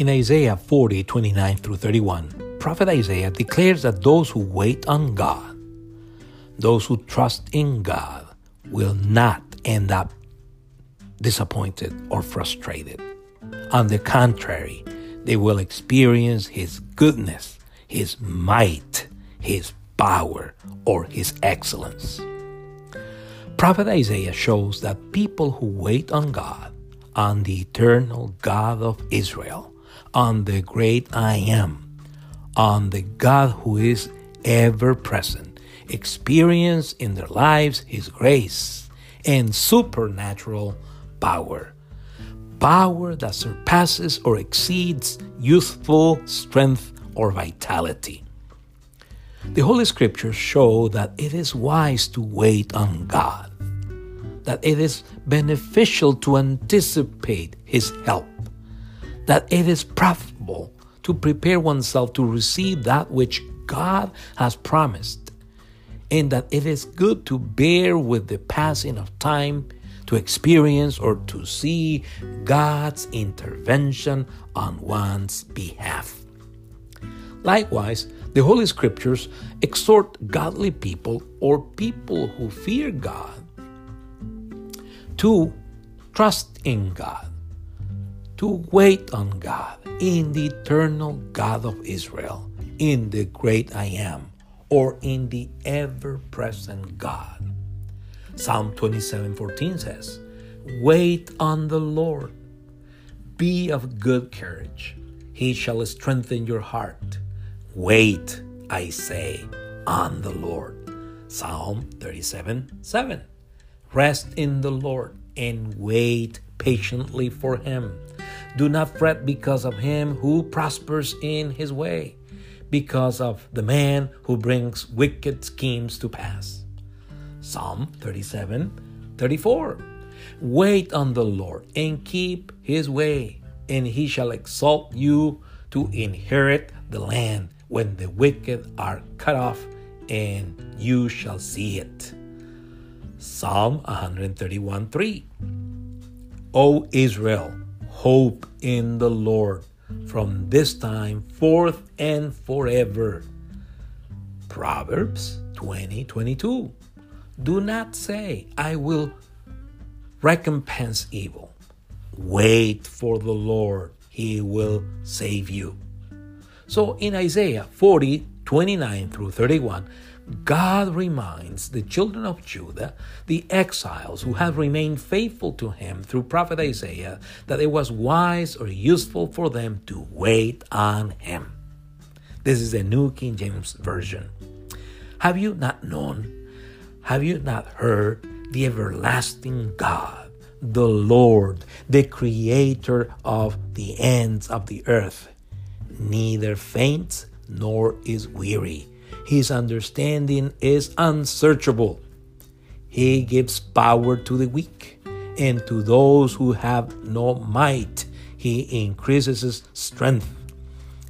In Isaiah 40, 29 through 31, Prophet Isaiah declares that those who wait on God, those who trust in God, will not end up disappointed or frustrated. On the contrary, they will experience His goodness, His might, His power, or His excellence. Prophet Isaiah shows that people who wait on God, on the eternal God of Israel, on the great I am, on the God who is ever present, experience in their lives His grace and supernatural power. Power that surpasses or exceeds youthful strength or vitality. The Holy Scriptures show that it is wise to wait on God that it is beneficial to anticipate His help, that it is profitable to prepare oneself to receive that which God has promised, and that it is good to bear with the passing of time to experience or to see God's intervention on one's behalf. Likewise, the Holy Scriptures exhort godly people or people who fear God to trust in God, to wait on God, in the eternal God of Israel, in the great I am, or in the ever present God. Psalm 27:14 says, Wait on the Lord. Be of good courage. He shall strengthen your heart. Wait, I say, on the Lord. Psalm 37 7. Rest in the Lord and wait patiently for him. Do not fret because of him who prospers in his way, because of the man who brings wicked schemes to pass. Psalm 37 34. Wait on the Lord and keep his way, and he shall exalt you to inherit the land when the wicked are cut off, and you shall see it. Psalm 131 3. O Israel, hope in the Lord from this time forth and forever. Proverbs 20 22. Do not say, I will recompense evil. Wait for the Lord, he will save you. So in Isaiah 40 29 through 31, God reminds the children of Judah, the exiles who have remained faithful to him through prophet Isaiah, that it was wise or useful for them to wait on him. This is the New King James Version. Have you not known? Have you not heard the everlasting God, the Lord, the creator of the ends of the earth? Neither faints nor is weary. His understanding is unsearchable. He gives power to the weak, and to those who have no might, he increases strength.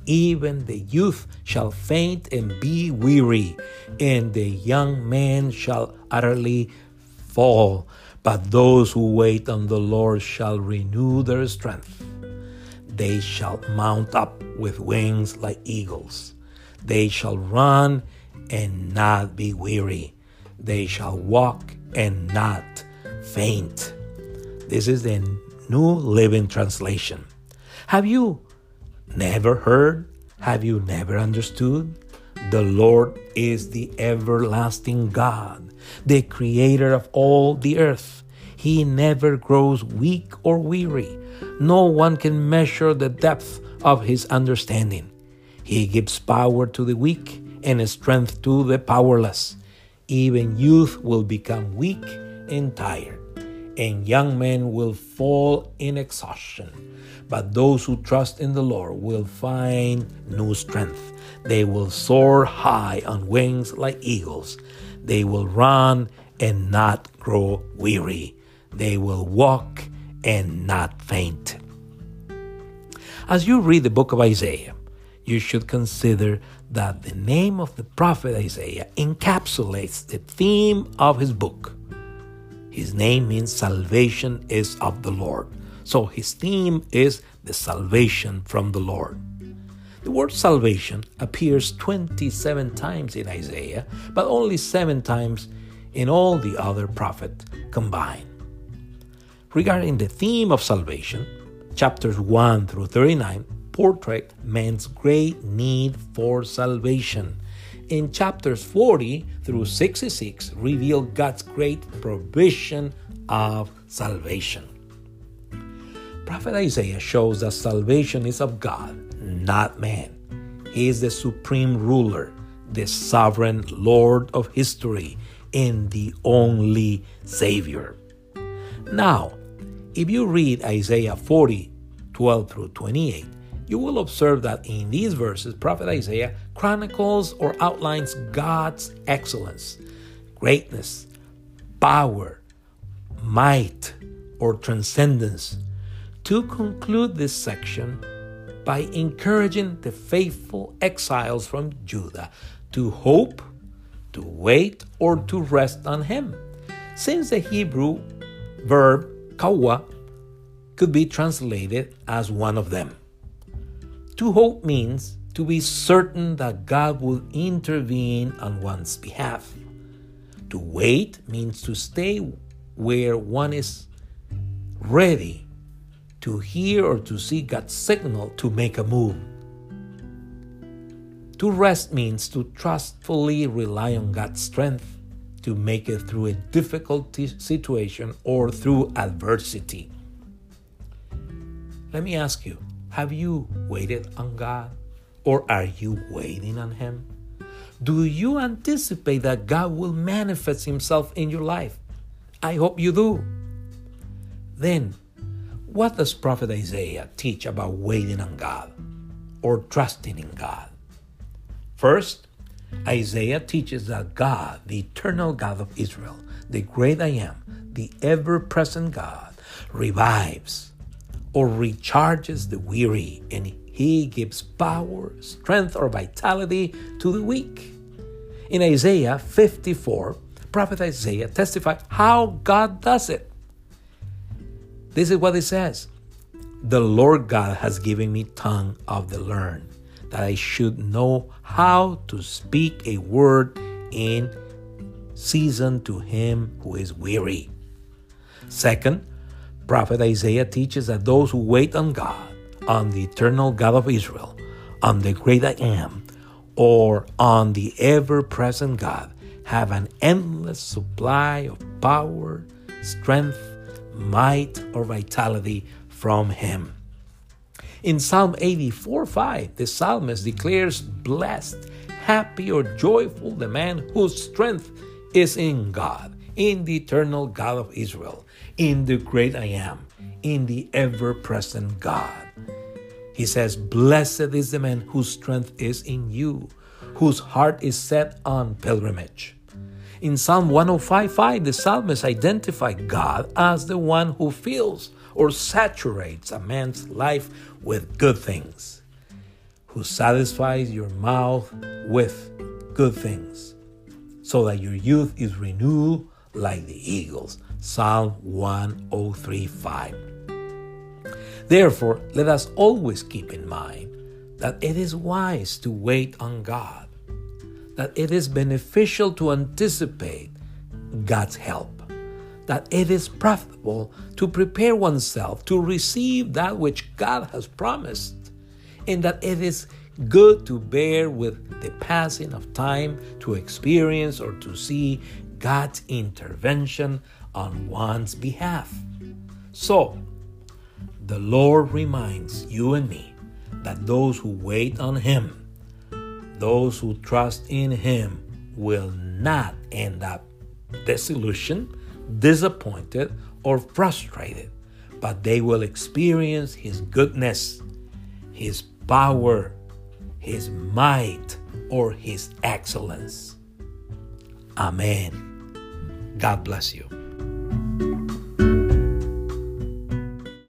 Even the youth shall faint and be weary, and the young man shall utterly fall. But those who wait on the Lord shall renew their strength. They shall mount up with wings like eagles. They shall run and not be weary. They shall walk and not faint. This is the New Living Translation. Have you never heard? Have you never understood? The Lord is the everlasting God, the creator of all the earth. He never grows weak or weary. No one can measure the depth of his understanding. He gives power to the weak and strength to the powerless. Even youth will become weak and tired, and young men will fall in exhaustion. But those who trust in the Lord will find new strength. They will soar high on wings like eagles. They will run and not grow weary. They will walk and not faint. As you read the book of Isaiah, you should consider that the name of the prophet Isaiah encapsulates the theme of his book. His name means salvation is of the Lord. So his theme is the salvation from the Lord. The word salvation appears 27 times in Isaiah, but only 7 times in all the other prophets combined. Regarding the theme of salvation, chapters 1 through 39 portray man's great need for salvation. In chapters 40 through 66 reveal God's great provision of salvation. Prophet Isaiah shows that salvation is of God, not man. He is the supreme ruler, the sovereign Lord of history, and the only Savior. Now, if you read Isaiah 40, 12 through 28, you will observe that in these verses, Prophet Isaiah chronicles or outlines God's excellence, greatness, power, might, or transcendence. To conclude this section by encouraging the faithful exiles from Judah to hope, to wait, or to rest on Him, since the Hebrew verb kawa could be translated as one of them. To hope means to be certain that God will intervene on one's behalf. To wait means to stay where one is ready to hear or to see God's signal to make a move. To rest means to trustfully rely on God's strength to make it through a difficult situation or through adversity. Let me ask you have you waited on God or are you waiting on Him? Do you anticipate that God will manifest Himself in your life? I hope you do. Then, what does Prophet Isaiah teach about waiting on God or trusting in God? First, Isaiah teaches that God, the eternal God of Israel, the great I am, the ever present God, revives or recharges the weary and he gives power, strength, or vitality to the weak. In Isaiah 54, prophet Isaiah testifies how God does it. This is what it says The Lord God has given me tongue of the learned that I should know how to speak a word in season to him who is weary. Second, Prophet Isaiah teaches that those who wait on God, on the eternal God of Israel, on the great I am, or on the ever present God, have an endless supply of power, strength, might, or vitality from Him. In Psalm 84 5, the psalmist declares, Blessed, happy, or joyful the man whose strength is in God, in the eternal God of Israel, in the great I am, in the ever present God. He says, Blessed is the man whose strength is in you, whose heart is set on pilgrimage. In Psalm 105 5, the psalmist identified God as the one who fills or saturates a man's life with good things, who satisfies your mouth with good things, so that your youth is renewed like the eagles. Psalm 1035. Therefore, let us always keep in mind that it is wise to wait on God, that it is beneficial to anticipate God's help that it is profitable to prepare oneself to receive that which God has promised, and that it is good to bear with the passing of time to experience or to see God's intervention on one's behalf. So, the Lord reminds you and me that those who wait on Him, those who trust in Him, will not end up disillusioned disappointed, or frustrated, but they will experience His goodness, His power, His might, or His excellence. Amen. God bless you.